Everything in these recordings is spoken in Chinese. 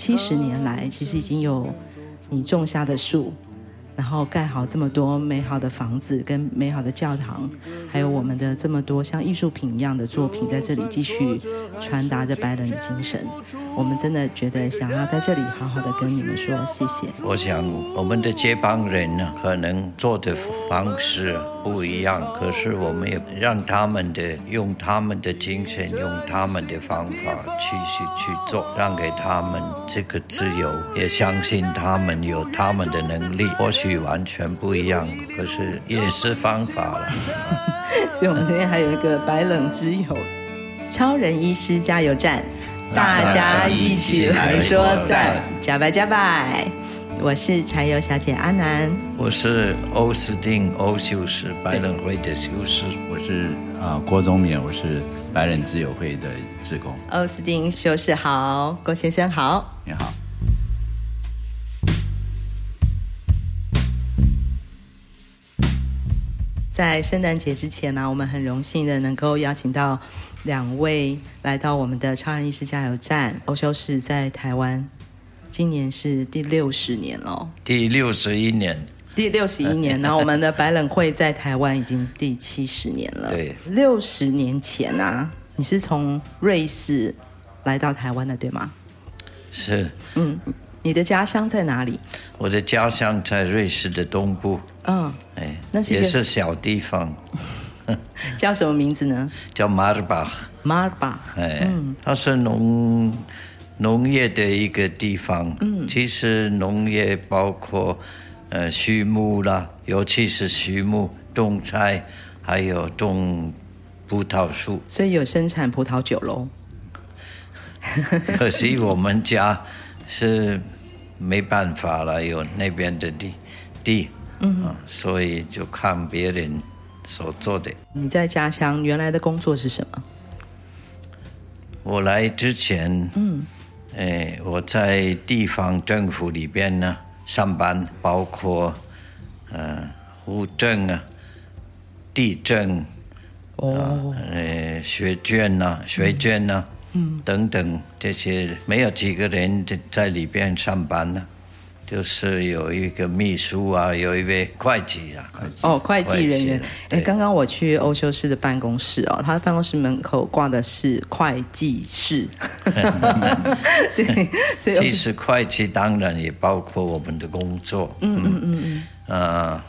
七十年来，其实已经有你种下的树。然后盖好这么多美好的房子，跟美好的教堂，还有我们的这么多像艺术品一样的作品，在这里继续传达着白人的精神。我们真的觉得想要在这里好好的跟你们说谢谢。我想我们的接班人呢，可能做的方式不一样，可是我们也让他们的用他们的精神，用他们的方法继续去做，让给他们这个自由，也相信他们有他们的能力，或许。完全不一样，可是也是方法了。所以，我们今天还有一个白冷之友，超人医师加油站，大家一起来说赞，加白加白。我是柴油小姐阿南，我是欧斯汀欧修士，白冷会的修士。我是啊郭宗勉，我是白冷之友会的职工。欧斯汀修士好，郭先生好，你好。在圣诞节之前呢、啊，我们很荣幸的能够邀请到两位来到我们的超人医师加油站。欧修士在台湾，今年是第六十年了。第六十一年。第六十一年，然后我们的白冷会在台湾已经第七十年了。对，六十年前啊，你是从瑞士来到台湾的，对吗？是。嗯，你的家乡在哪里？我的家乡在瑞士的东部。嗯，哎，那是也是小地方，叫什么名字呢？叫马尔巴。马尔巴，哎，嗯，它是农农业的一个地方。嗯，其实农业包括呃畜牧啦，尤其是畜牧种菜，还有种葡萄树。所以有生产葡萄酒喽。可惜我们家是没办法了，有那边的地地。嗯、啊，所以就看别人所做的。你在家乡原来的工作是什么？我来之前，嗯，哎，我在地方政府里边呢上班，包括呃，户政啊、地政，哦，呃，学眷呐、啊、学眷呐、啊，嗯，等等这些，没有几个人在在里边上班呢。就是有一个秘书啊，有一位会计啊，会计哦，会计人员。哎，刚刚我去欧修斯的办公室哦，他的办公室门口挂的是会计室。对，所以其实会计当然也包括我们的工作。嗯嗯嗯嗯。呃，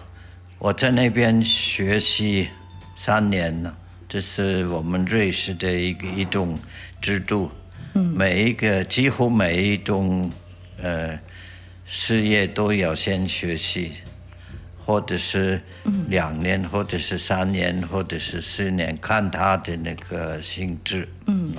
我在那边学习三年了，这是我们瑞士的一个一种制度。嗯。每一个几乎每一种呃。事业都要先学习，或者是两年，或者是三年，或者是四年，看他的那个性质。嗯。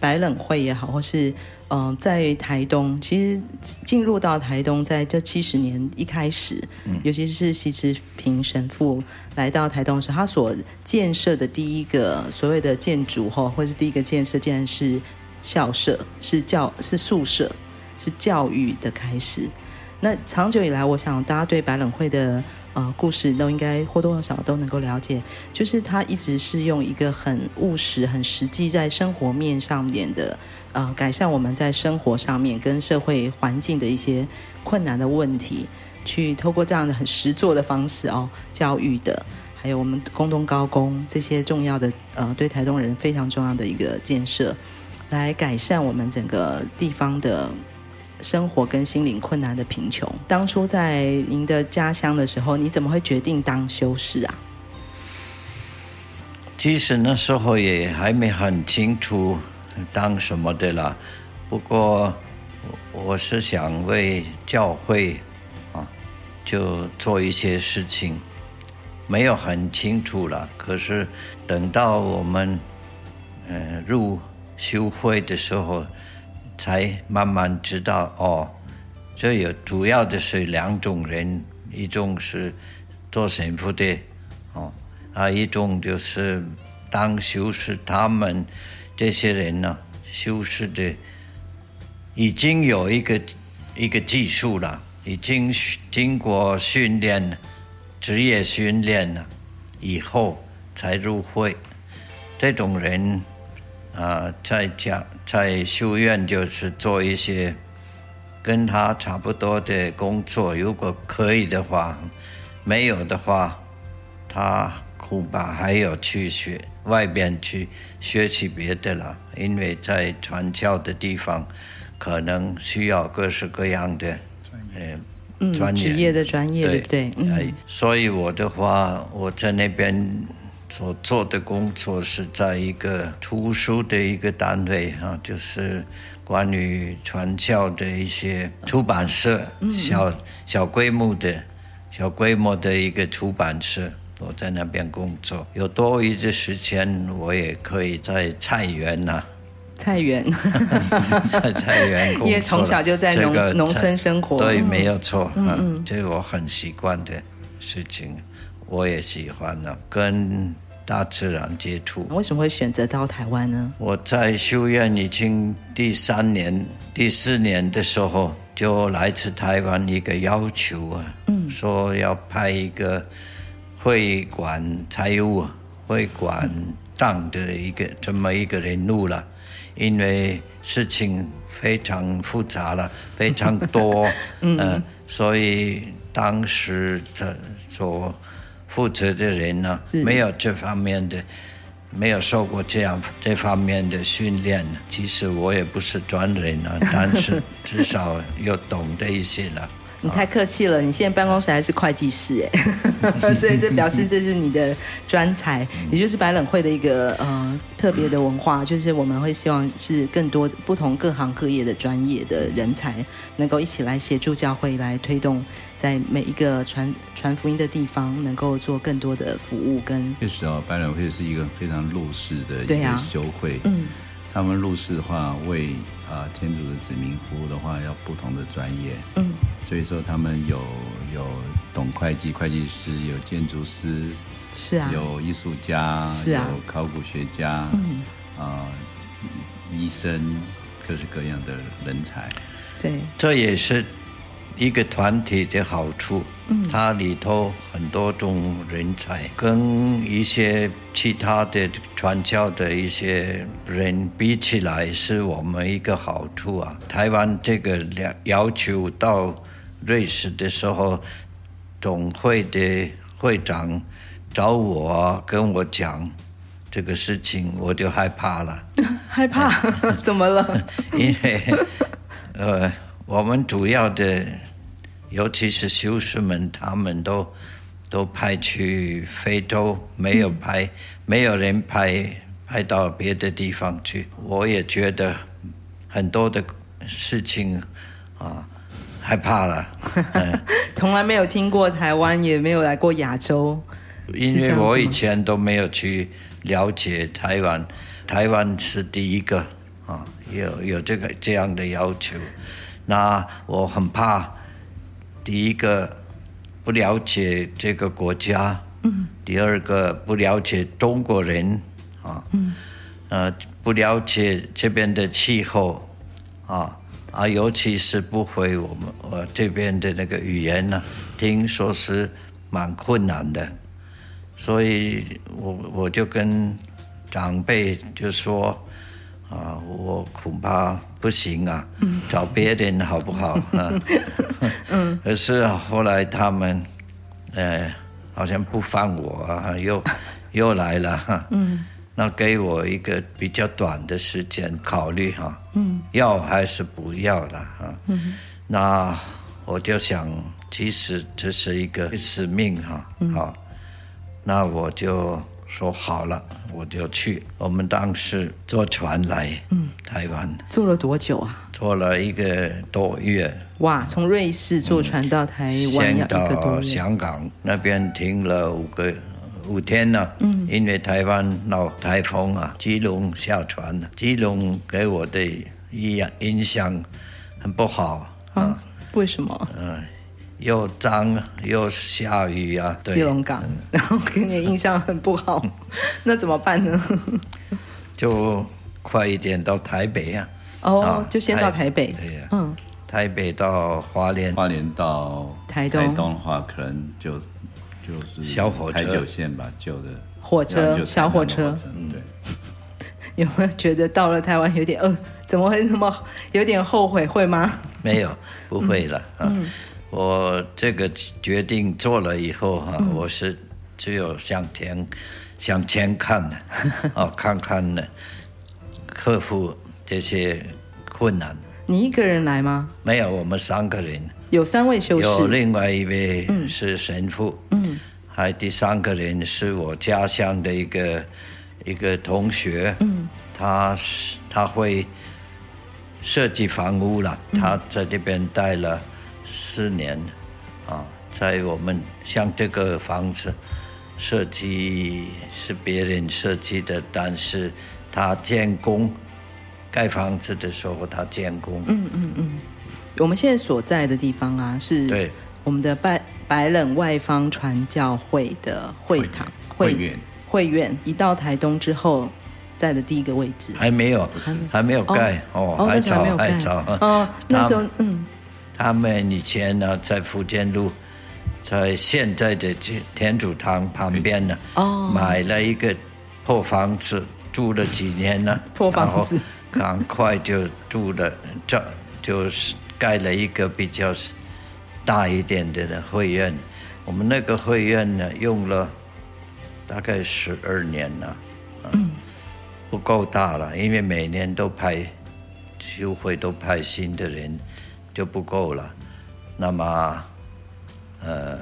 白冷会也好，或是嗯、呃，在台东，其实进入到台东，在这七十年一开始，嗯、尤其是西之平神父来到台东时，他所建设的第一个所谓的建筑或或是第一个建设，竟然是校舍，是教是宿舍，是教育的开始。那长久以来，我想大家对白冷会的。呃，故事都应该或多或少都能够了解，就是他一直是用一个很务实、很实际，在生活面上面的，呃，改善我们在生活上面跟社会环境的一些困难的问题，去透过这样的很实作的方式哦，教育的，还有我们工东高工这些重要的，呃，对台东人非常重要的一个建设，来改善我们整个地方的。生活跟心灵困难的贫穷。当初在您的家乡的时候，你怎么会决定当修士啊？其实那时候也还没很清楚当什么的啦。不过我是想为教会啊，就做一些事情，没有很清楚了。可是等到我们呃入修会的时候。才慢慢知道哦，这有主要的是两种人，一种是做神父的，哦，啊，一种就是当修士，他们这些人呢，修士的已经有一个一个技术了，已经经过训练，职业训练了以后才入会，这种人啊，在家在修院就是做一些跟他差不多的工作，如果可以的话，没有的话，他恐怕还要去学外边去学习别的了，因为在传教的地方，可能需要各式各样的呃。嗯，专业的专业，对不对？嗯，所以我的话，我在那边所做的工作是在一个图书的一个单位啊，就是关于传教的一些出版社，小小规模的、小规模的一个出版社，我在那边工作。有多余的时间，我也可以在菜园呐。菜园，在菜园 因为从小就在农、这个、农村生活，对，没有错，嗯嗯，这是我很习惯的事情，我也喜欢了，跟大自然接触。为什么会选择到台湾呢？我在修院已经第三年、第四年的时候，就来自台湾一个要求啊，嗯，说要派一个会管财务、会管账的一个这么一个人物了。因为事情非常复杂了，非常多，嗯、呃，所以当时的所负责的人呢，没有这方面的，没有受过这样这方面的训练。其实我也不是专人啊，但是至少有懂得一些了。你太客气了，你现在办公室还是会计师哎，所以这表示这是你的专才，也就是白冷会的一个呃特别的文化，就是我们会希望是更多不同各行各业的专业的人才能够一起来协助教会来推动，在每一个传传福音的地方能够做更多的服务跟。确实哦，白冷会是一个非常入世的一个修会，嗯。他们入世的话，为啊天主的子民服务的话，要不同的专业。嗯，所以说他们有有懂会计会计师，有建筑师，是啊，有艺术家，是啊，有考古学家，嗯啊，医生，各式各样的人才。对，这也是。一个团体的好处，嗯，它里头很多种人才，跟一些其他的传教的一些人比起来，是我们一个好处啊。台湾这个要要求到瑞士的时候，总会的会长找我跟我讲这个事情，我就害怕了。害怕？怎么了？因为呃。我们主要的，尤其是修士们，他们都都派去非洲，没有派，嗯、没有人派派到别的地方去。我也觉得很多的事情啊，害怕了。嗯、从来没有听过台湾，也没有来过亚洲，因为我以前都没有去了解台湾。台湾是第一个啊，有有这个这样的要求。那我很怕，第一个不了解这个国家，嗯，第二个不了解中国人，啊，嗯，呃，不了解这边的气候，啊，啊，尤其是不会我们我这边的那个语言呢，听说是蛮困难的，所以我我就跟长辈就说。啊，我恐怕不行啊，找别人好不好啊？嗯，可是后来他们，呃，好像不放我啊，又又来了哈。嗯，那给我一个比较短的时间考虑哈。嗯，要还是不要了哈。嗯，那我就想，其实这是一个使命哈。好，那我就。说好了，我就去。我们当时坐船来，嗯，台湾。坐了多久啊？坐了一个多月。哇，从瑞士坐船到台湾要一个多月。香港那边停了五个五天呢。嗯，因为台湾闹台风啊，基隆下船了。基隆给我的印象印象很不好啊，啊。为什么？嗯。又脏又下雨啊！对，基隆港，然后给你印象很不好，那怎么办呢？就快一点到台北啊！哦，就先到台北。对呀，嗯，台北到花莲，花莲到台东，台东的话可能就就是小火车、台九线吧，旧的火车、小火车，对。有没有觉得到了台湾有点呃，怎么会那么有点后悔？会吗？没有，不会了。嗯，啊、我这个决定做了以后哈、啊嗯，我是只有向前向前看的，哦，看看呢，克服这些困难。你一个人来吗？没有，我们三个人。有三位修士，有另外一位是神父，嗯，还第三个人是我家乡的一个一个同学，嗯，他是他会设计房屋了，他在这边待了四年，啊，在我们像这个房子设计是别人设计的，但是他建工，盖房子的时候他建工，嗯嗯嗯。我们现在所在的地方啊，是对我们的白白冷外方传教会的会堂会院会院。一到台东之后，在的第一个位置还没有，还没有盖哦，还早还，还早哦。那时候嗯，他们以前呢在福建路，在现在的天主堂旁边呢，哦，买了一个破房子，住了几年呢，破房子，赶快就住了，这就是。盖了一个比较大一点的会院，我们那个会院呢，用了大概十二年了，嗯，不够大了，因为每年都派修会都派新的人，就不够了，那么呃，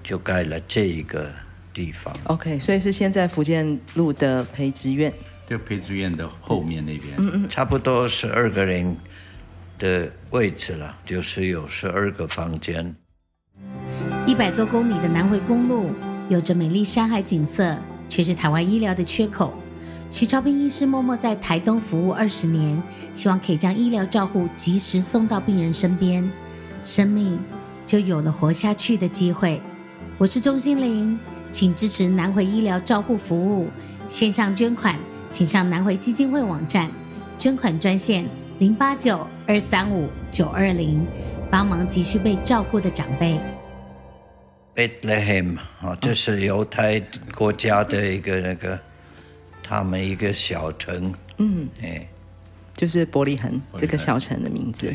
就盖了这一个地方。OK，所以是现在福建路的培植院，就培植院的后面那边，嗯嗯，差不多十二个人。的位置了，就是有十二个房间。一百多公里的南回公路，有着美丽山海景色，却是台湾医疗的缺口。徐超斌医师默默在台东服务二十年，希望可以将医疗照护及时送到病人身边，生命就有了活下去的机会。我是钟欣凌，请支持南回医疗照护服务，线上捐款，请上南回基金会网站捐款专线。零八九二三五九二零，帮忙急需被照顾的长辈。Bethlehem 啊，这是犹太国家的一个那个，他们一个小城。嗯，哎，就是伯利恒这个小城的名字。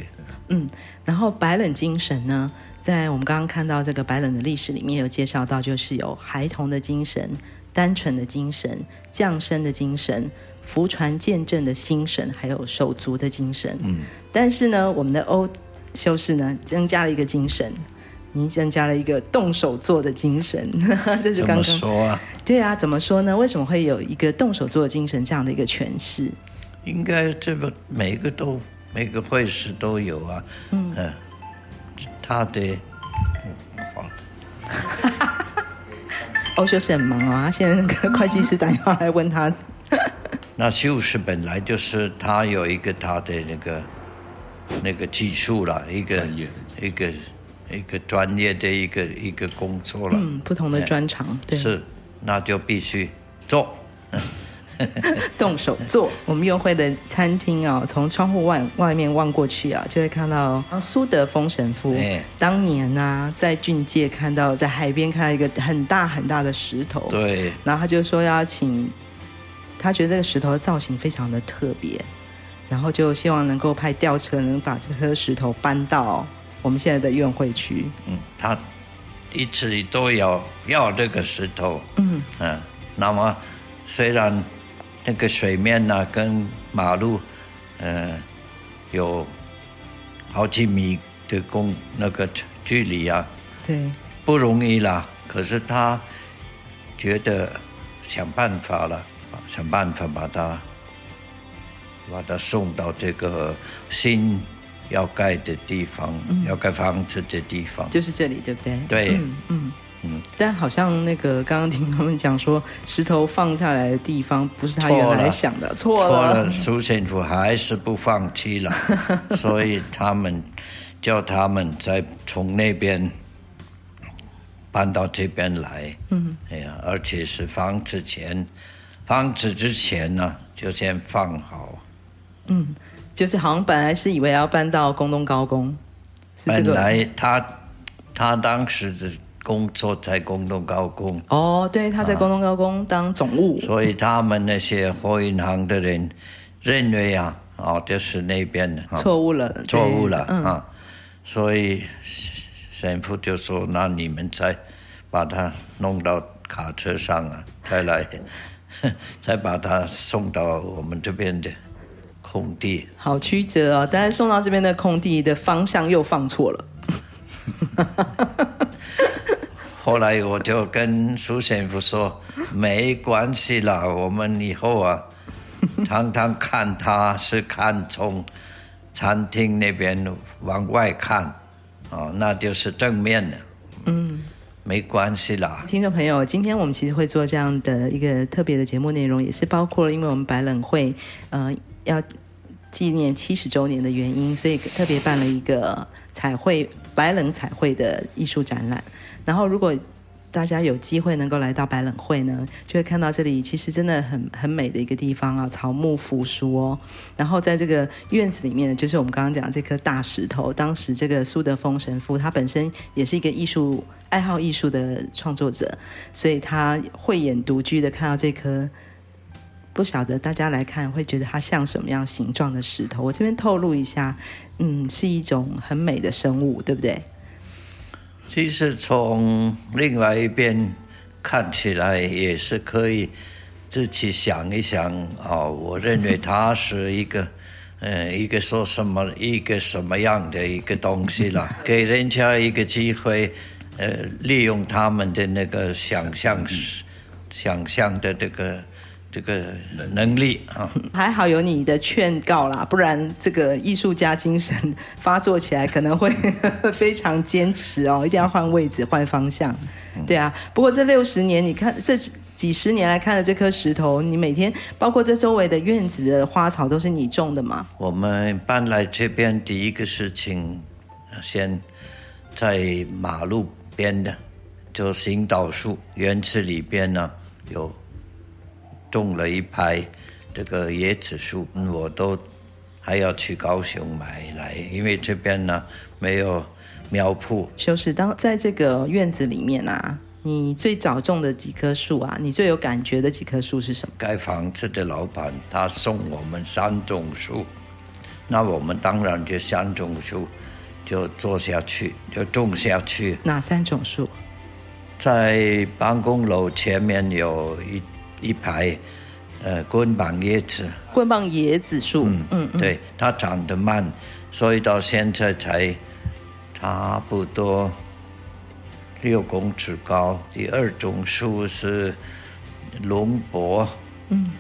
嗯，然后白冷精神呢，在我们刚刚看到这个白冷的历史里面有介绍到，就是有孩童的精神、单纯的精神、降生的精神。福传见证的精神，还有手足的精神。嗯，但是呢，我们的欧修士呢，增加了一个精神，您增加了一个动手做的精神。这是刚刚说啊，对啊，怎么说呢？为什么会有一个动手做的精神这样的一个诠释？应该这个每个都每个会师都有啊。嗯，呃、他的，嗯、好欧修是很忙啊，他现在那个会计师打电话来问他。那修士本来就是他有一个他的那个那个技术了，一个一个一个专业的一个一个工作了。嗯，不同的专长，对。是，那就必须做，动手做。我们约会的餐厅啊，从窗户外外面望过去啊，就会看到苏德丰神父。当年呢、啊，在俊介看到在海边看到一个很大很大的石头，对。然后他就说要请。他觉得这个石头的造型非常的特别，然后就希望能够派吊车能把这颗石头搬到我们现在的院会区。嗯，他一直都要要这个石头。嗯嗯，那么虽然那个水面呢、啊、跟马路，呃，有好几米的公那个距离啊，对，不容易啦。可是他觉得想办法了。想办法把它把它送到这个新要盖的地方，嗯、要盖房子的地方，就是这里，对不对？对，嗯嗯嗯。但好像那个刚刚听他们讲说，石头放下来的地方不是他原来想的，错了。错了，苏神父还是不放弃了，所以他们叫他们再从那边搬到这边来。嗯，哎呀，而且是房子前。房子之前呢，就先放好。嗯，就是好像本来是以为要搬到宫东高工，是这个。本来他他当时的工作在广东高工。哦，对，他在广东高工当总务。所以他们那些货运行的人认为啊，哦，就是那边的错误了，错误了啊。所以神父就说：“那你们再把他弄到卡车上啊，再来，再把他送到我们这边的。”空地好曲折哦，但是送到这边的空地的方向又放错了。后来我就跟苏神父说，没关系啦，我们以后啊，常常看他是看从餐厅那边往外看，哦，那就是正面的。嗯，没关系啦。听众朋友，今天我们其实会做这样的一个特别的节目内容，也是包括了，因为我们白冷会，呃。要纪念七十周年的原因，所以特别办了一个彩绘白冷彩绘的艺术展览。然后，如果大家有机会能够来到白冷会呢，就会看到这里其实真的很很美的一个地方啊，草木扶疏哦。然后在这个院子里面，就是我们刚刚讲这颗大石头。当时这个苏德丰神父他本身也是一个艺术爱好艺术的创作者，所以他慧眼独具的看到这颗。不晓得大家来看会觉得它像什么样形状的石头？我这边透露一下，嗯，是一种很美的生物，对不对？其实从另外一边看起来也是可以自己想一想哦。我认为它是一个，呃，一个说什么一个什么样的一个东西啦，给人家一个机会，呃，利用他们的那个想象，想象的这个。这个能力啊，还好有你的劝告啦，不然这个艺术家精神发作起来可能会 非常坚持哦，一定要换位置、换方向。对啊，不过这六十年，你看这几十年来看的这颗石头，你每天包括这周围的院子的花草都是你种的吗？我们搬来这边第一个事情，先在马路边的就行道树园子里边呢有。种了一排这个椰子树，我都还要去高雄买来，因为这边呢没有苗圃。修士，当在这个院子里面啊，你最早种的几棵树啊，你最有感觉的几棵树是什么？盖房子的老板他送我们三种树，那我们当然就三种树就做下去，就种下去。哪三种树？在办公楼前面有一。一排，呃，棍棒椰子，棍棒椰子树，嗯嗯，对，它长得慢，所以到现在才差不多六公尺高。第二种树是龙柏，嗯，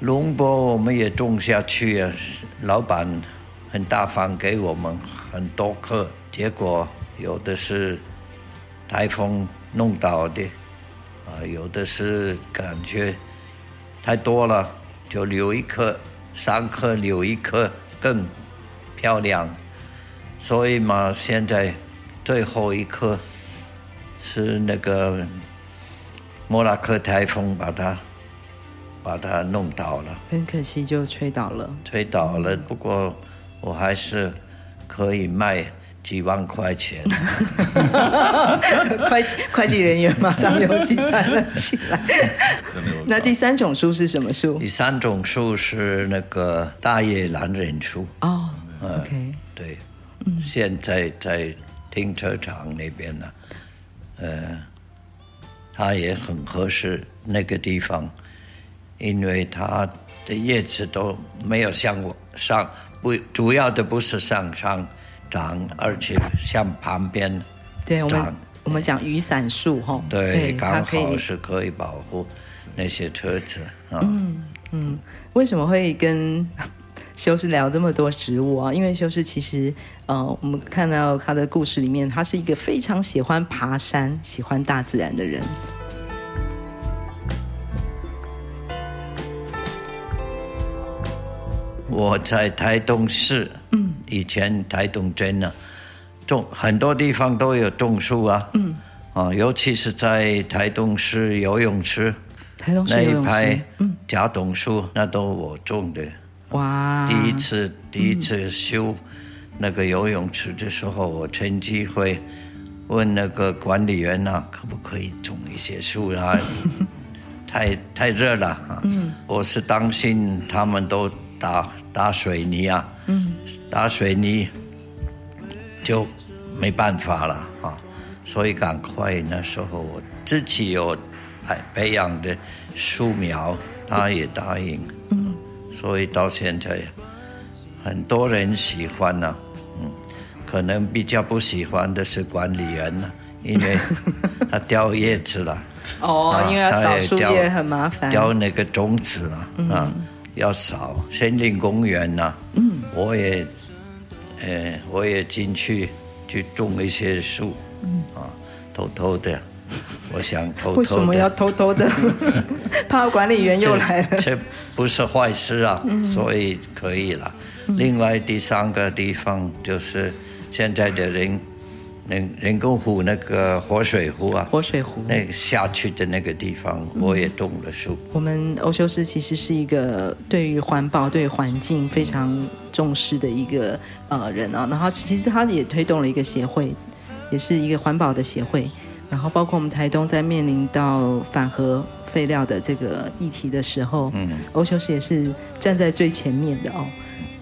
龙柏我们也种下去啊，老板很大方给我们很多棵，结果有的是台风弄倒的。啊，有的是感觉太多了，就留一颗，三颗留一颗更漂亮。所以嘛，现在最后一颗是那个莫拉克台风把它把它弄倒了，很可惜就吹倒了。吹倒了，不过我还是可以卖。几万块钱，会会计人员马上又计算了起来。那第三种树是什么树？第三种树是那个大叶榄仁树。哦、oh，OK，对，嗯、现在在停车场那边呢，呃，它也很合适那个地方，因为它的叶子都没有像我上，不，主要的不是上上。长，而且像旁边对，我们我们讲雨伞树哈，对，刚好是可以保护那些车子啊。嗯嗯，为什么会跟修士聊这么多植物啊？因为修士其实呃，我们看到他的故事里面，他是一个非常喜欢爬山、喜欢大自然的人。我在台东市。以前台东镇呢，种很多地方都有种树啊，嗯，啊，尤其是在台东市游泳池，台东市游泳池，那一排，嗯，假董树那都我种的。哇！第一次、嗯、第一次修那个游泳池的时候，我趁机会问那个管理员呐、啊，可不可以种一些树啊？太太热了啊！嗯，我是担心他们都打打水泥啊，嗯，打水泥就没办法了啊，所以赶快那时候我自己有培培养的树苗，他也答应，嗯，所以到现在很多人喜欢呢、啊，嗯，可能比较不喜欢的是管理员呢、啊，因为 他掉叶子了。哦，因为要扫树叶很麻烦，掉那个种子啊，嗯、啊，要扫。森林公园呐、啊，嗯，我也，呃，我也进去去种一些树，嗯，啊，偷偷的，我想偷偷的。为什么要偷偷的？怕管理员又来了。这，这不是坏事啊，嗯、所以可以了。嗯、另外第三个地方就是现在的人。人人工湖那个活水湖啊，活水湖那个下去的那个地方，我也种了树。我们欧修斯其实是一个对于环保、对环境非常重视的一个呃人啊。然后其实他也推动了一个协会，也是一个环保的协会。然后包括我们台东在面临到反核废料的这个议题的时候，嗯，欧修斯也是站在最前面的哦。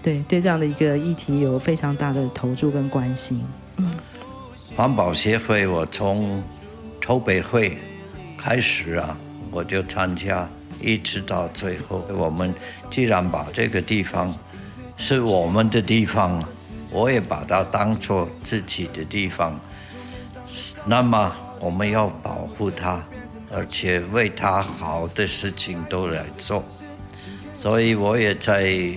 对对，这样的一个议题有非常大的投注跟关心。嗯。环保协会，我从筹备会开始啊，我就参加，一直到最后。我们既然把这个地方是我们的地方，我也把它当做自己的地方，那么我们要保护它，而且为它好的事情都来做。所以我也在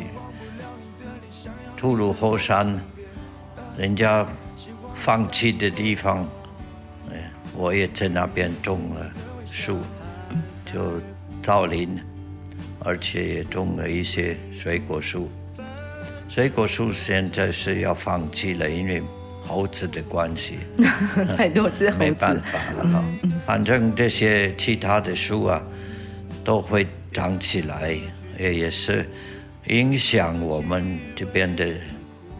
吐鲁后山，人家。放弃的地方，哎，我也在那边种了树，就造林，而且也种了一些水果树。水果树现在是要放弃了，因为猴子的关系，太多只猴子，没办法了哈。反正这些其他的树啊，都会长起来，也也是影响我们这边的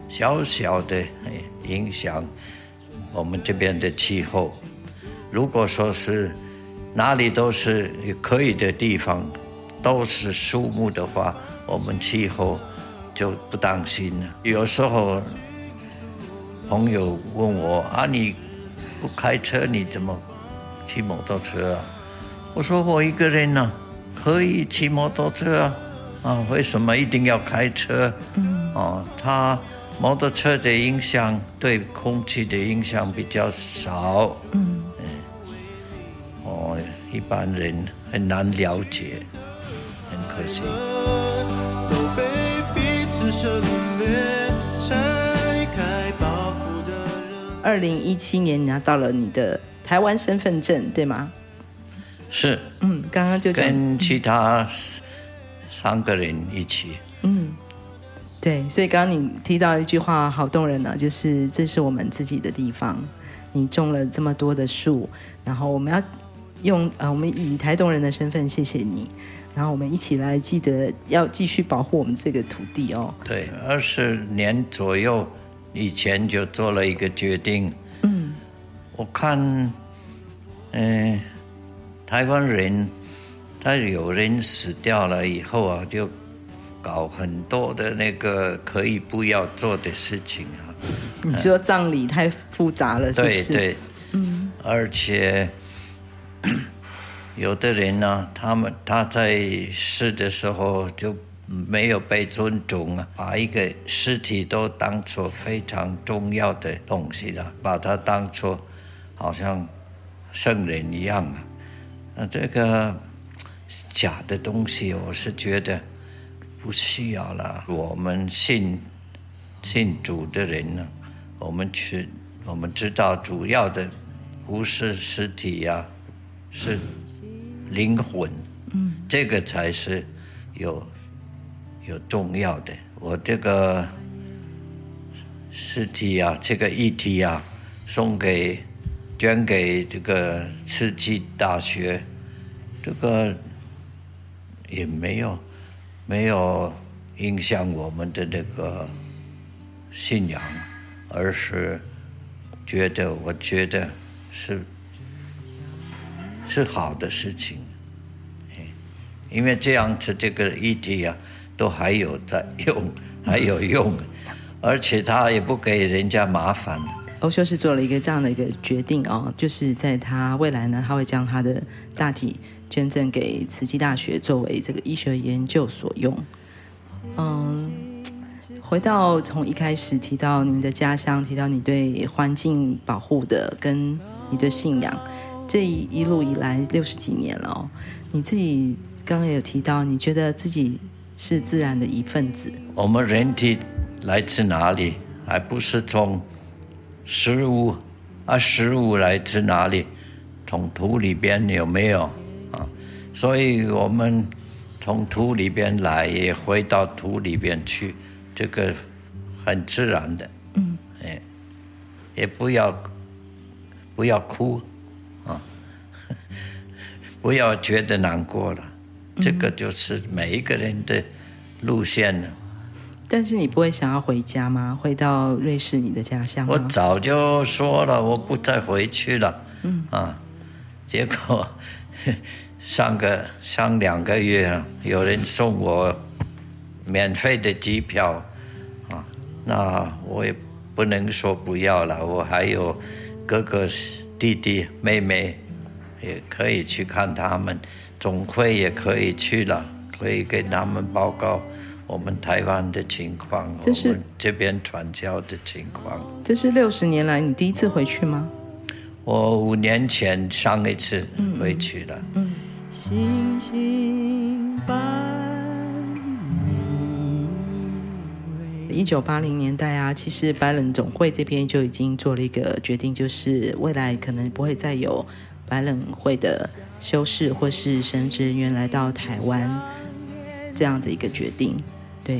小小的影响。我们这边的气候，如果说是哪里都是可以的地方，都是树木的话，我们气候就不担心了。有时候朋友问我啊，你不开车，你怎么骑摩托车啊？我说我一个人呢、啊，可以骑摩托车啊，啊，为什么一定要开车？嗯，哦，他。摩托车的影响对空气的影响比较少，嗯，哦，一般人很难了解，很可惜。二零一七年拿到了你的台湾身份证，对吗？是，嗯，刚刚就跟其他三个人一起，嗯。对，所以刚刚你提到一句话好动人呢、啊，就是这是我们自己的地方，你种了这么多的树，然后我们要用呃，我们以台东人的身份谢谢你，然后我们一起来记得要继续保护我们这个土地哦。对，二十年左右以前就做了一个决定，嗯，我看，嗯、呃，台湾人他有人死掉了以后啊，就。搞很多的那个可以不要做的事情啊！你说葬礼太复杂了，是不是？对对，嗯。而且 有的人呢、啊，他们他在世的时候就没有被尊重啊，把一个尸体都当做非常重要的东西了，把它当做好像圣人一样啊。那这个假的东西，我是觉得。不需要了。我们信信主的人呢，我们去，我们知道主要的不是尸体呀、是灵魂。嗯，这个才是有有重要的。我这个尸体啊，这个遗体啊，送给捐给这个慈济大学，这个也没有。没有影响我们的那个信仰，而是觉得，我觉得是是好的事情，因为这样子这个议题啊，都还有在用，还有用，而且他也不给人家麻烦。欧修士做了一个这样的一个决定哦，就是在他未来呢，他会将他的大体捐赠给慈济大学，作为这个医学研究所用。嗯，回到从一开始提到您的家乡，提到你对环境保护的跟你的信仰，这一一路以来六十几年了哦，你自己刚刚有提到，你觉得自己是自然的一份子。我们人体来自哪里？还不是从。食物啊，食物来自哪里？从土里边有没有？所以我们从土里边来，也回到土里边去，这个很自然的。嗯，哎，也不要不要哭啊，不要觉得难过了，这个就是每一个人的路线了。但是你不会想要回家吗？回到瑞士你的家乡？我早就说了，我不再回去了。嗯啊，结果上个上两个月，有人送我免费的机票啊，那我也不能说不要了。我还有哥哥、弟弟、妹妹，也可以去看他们，总会也可以去了，可以跟他们报告。我们台湾的情况，这是我们这边传教的情况。这是六十年来你第一次回去吗？我五年前上一次回去了。嗯。星星一九八零年代啊，其实白冷总会这边就已经做了一个决定，就是未来可能不会再有白冷会的修士或是神职人员来到台湾这样子一个决定。对，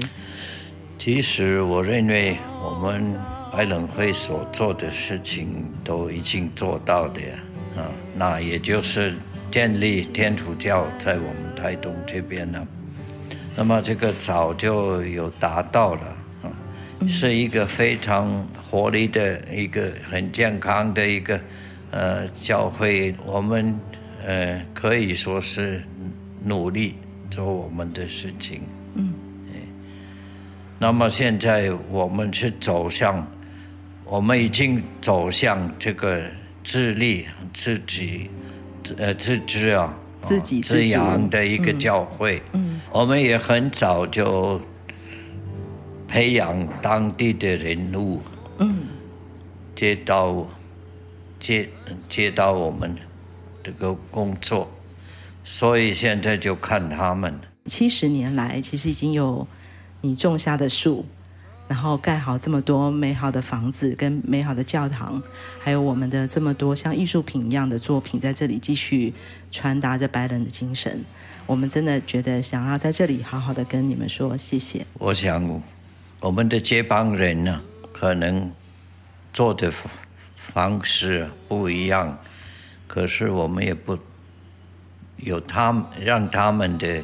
其实我认为我们白冷会所做的事情都已经做到的啊，那也就是建立天主教在我们台东这边呢，那么这个早就有达到了啊，是一个非常活力的一个很健康的一个呃教会，我们呃可以说是努力做我们的事情。嗯那么现在我们是走向，我们已经走向这个自立、自己、呃自知啊、自己自养的一个教会。嗯，我们也很早就培养当地的人物，嗯，接到接接到我们这个工作，所以现在就看他们。七十年来，其实已经有。你种下的树，然后盖好这么多美好的房子跟美好的教堂，还有我们的这么多像艺术品一样的作品，在这里继续传达着白人的精神。我们真的觉得想要在这里好好的跟你们说谢谢。我想我们的接班人呢，可能做的方式不一样，可是我们也不有他们让他们的。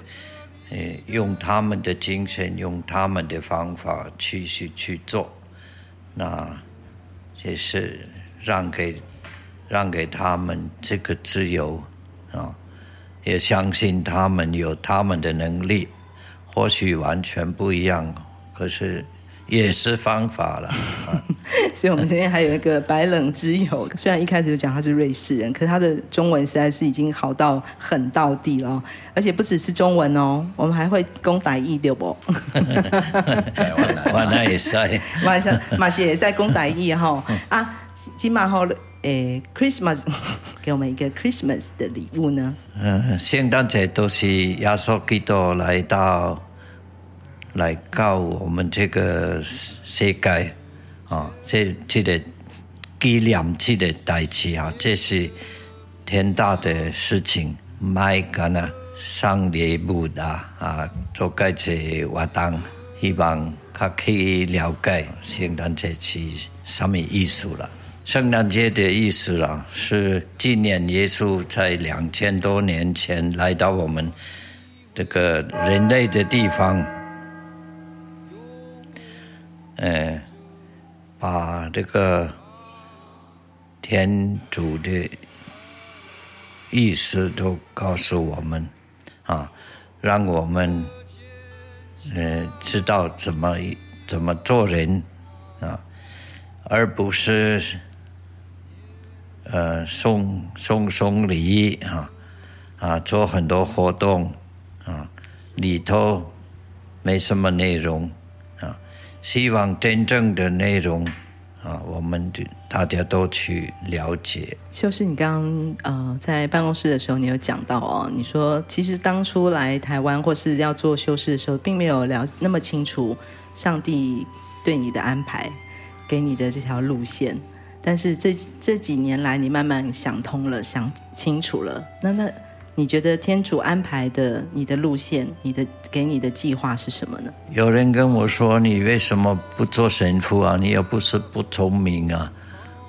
用他们的精神，用他们的方法继续去做，那也是让给让给他们这个自由啊，也相信他们有他们的能力，或许完全不一样，可是。也是方法了，所以我们这边还有一个白冷之友，虽然一开始就讲他是瑞士人，可是他的中文实在是已经好到很到地了，而且不只是中文哦，我们还会攻台语对不？哇，那也是，马上马上也在攻台语哈啊，今晚后诶，Christmas 给我们一个 Christmas 的礼物呢？嗯，圣诞节都是耶稣基督来到。来告我们这个世界啊，这这个纪念这个代志啊，这是天大的事情，卖干那送礼物啊啊，做个这活动，希望他可以了解圣诞节是什么意思了。圣诞节的意思啦，是纪念耶稣在两千多年前来到我们这个人类的地方。呃，把这个天主的意思都告诉我们啊，让我们呃知道怎么怎么做人啊，而不是呃送送送礼啊啊做很多活动啊里头没什么内容，希望真正的内容。啊，我们大家都去了解。修士，你刚刚呃在办公室的时候，你有讲到哦，你说其实当初来台湾或是要做修士的时候，并没有了那么清楚上帝对你的安排，给你的这条路线。但是这这几年来，你慢慢想通了，想清楚了。那那。你觉得天主安排的你的路线，你的给你的计划是什么呢？有人跟我说：“你为什么不做神父啊？你又不是不聪明啊！”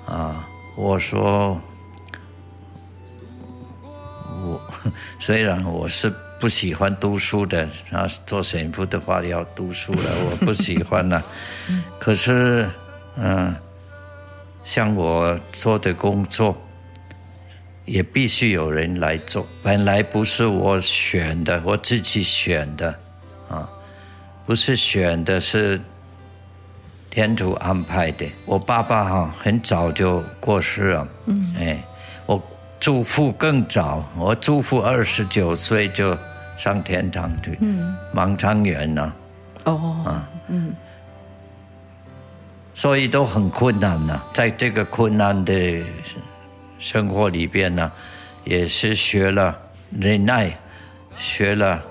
啊，我说：“我虽然我是不喜欢读书的，啊，做神父的话要读书了，我不喜欢呐、啊。可是，嗯、啊，像我做的工作。”也必须有人来做，本来不是我选的，我自己选的，啊，不是选的，是天主安排的。我爸爸哈很早就过世了，嗯，哎，我祖父更早，我祖父二十九岁就上天堂去，嗯，盲肠炎呢，哦，啊，嗯，所以都很困难呐，在这个困难的。生活里边呢，也是学了忍耐，学了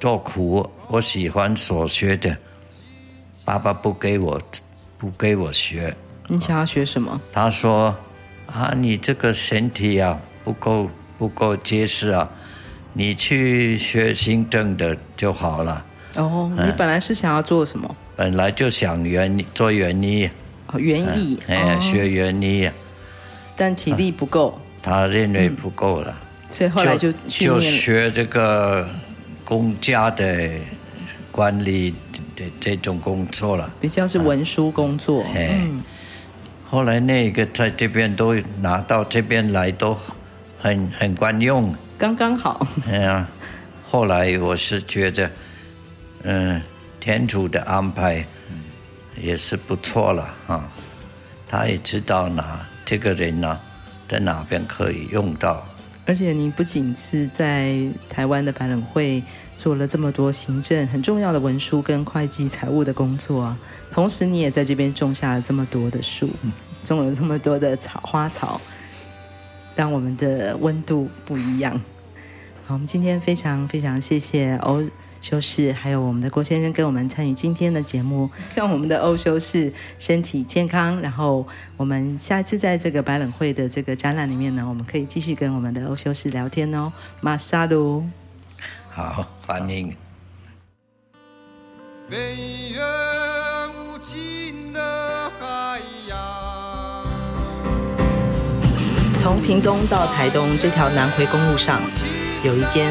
做苦。我喜欢所学的，爸爸不给我，不给我学。你想要学什么？他说：“啊，你这个身体啊不够不够结实啊，你去学行政的就好了。”哦，你本来是想要做什么？本来就想园做园艺。哦，园艺。哎，学园艺。但体力不够，他认为不够了，嗯，所以后来就就，就学这个公家的管理的这种工作了，比较是文书工作。哎，嗯，后来那个在这边都拿到这边来都很很管用，刚刚好。哎呀，后来我是觉得，嗯，天主的安排也是不错了哈，他也知道哪。这个人呢、啊，在哪边可以用到？而且您不仅是在台湾的百冷会做了这么多行政很重要的文书跟会计财务的工作啊，同时你也在这边种下了这么多的树，种了这么多的草花草，让我们的温度不一样。好，我们今天非常非常谢谢欧。修士，还有我们的郭先生跟我们参与今天的节目，希望我们的欧修士身体健康。然后我们下一次在这个百冷会的这个展览里面呢，我们可以继续跟我们的欧修士聊天哦。马萨鲁，好，欢迎。飞越无尽的海洋。从屏东到台东这条南回公路上，有一间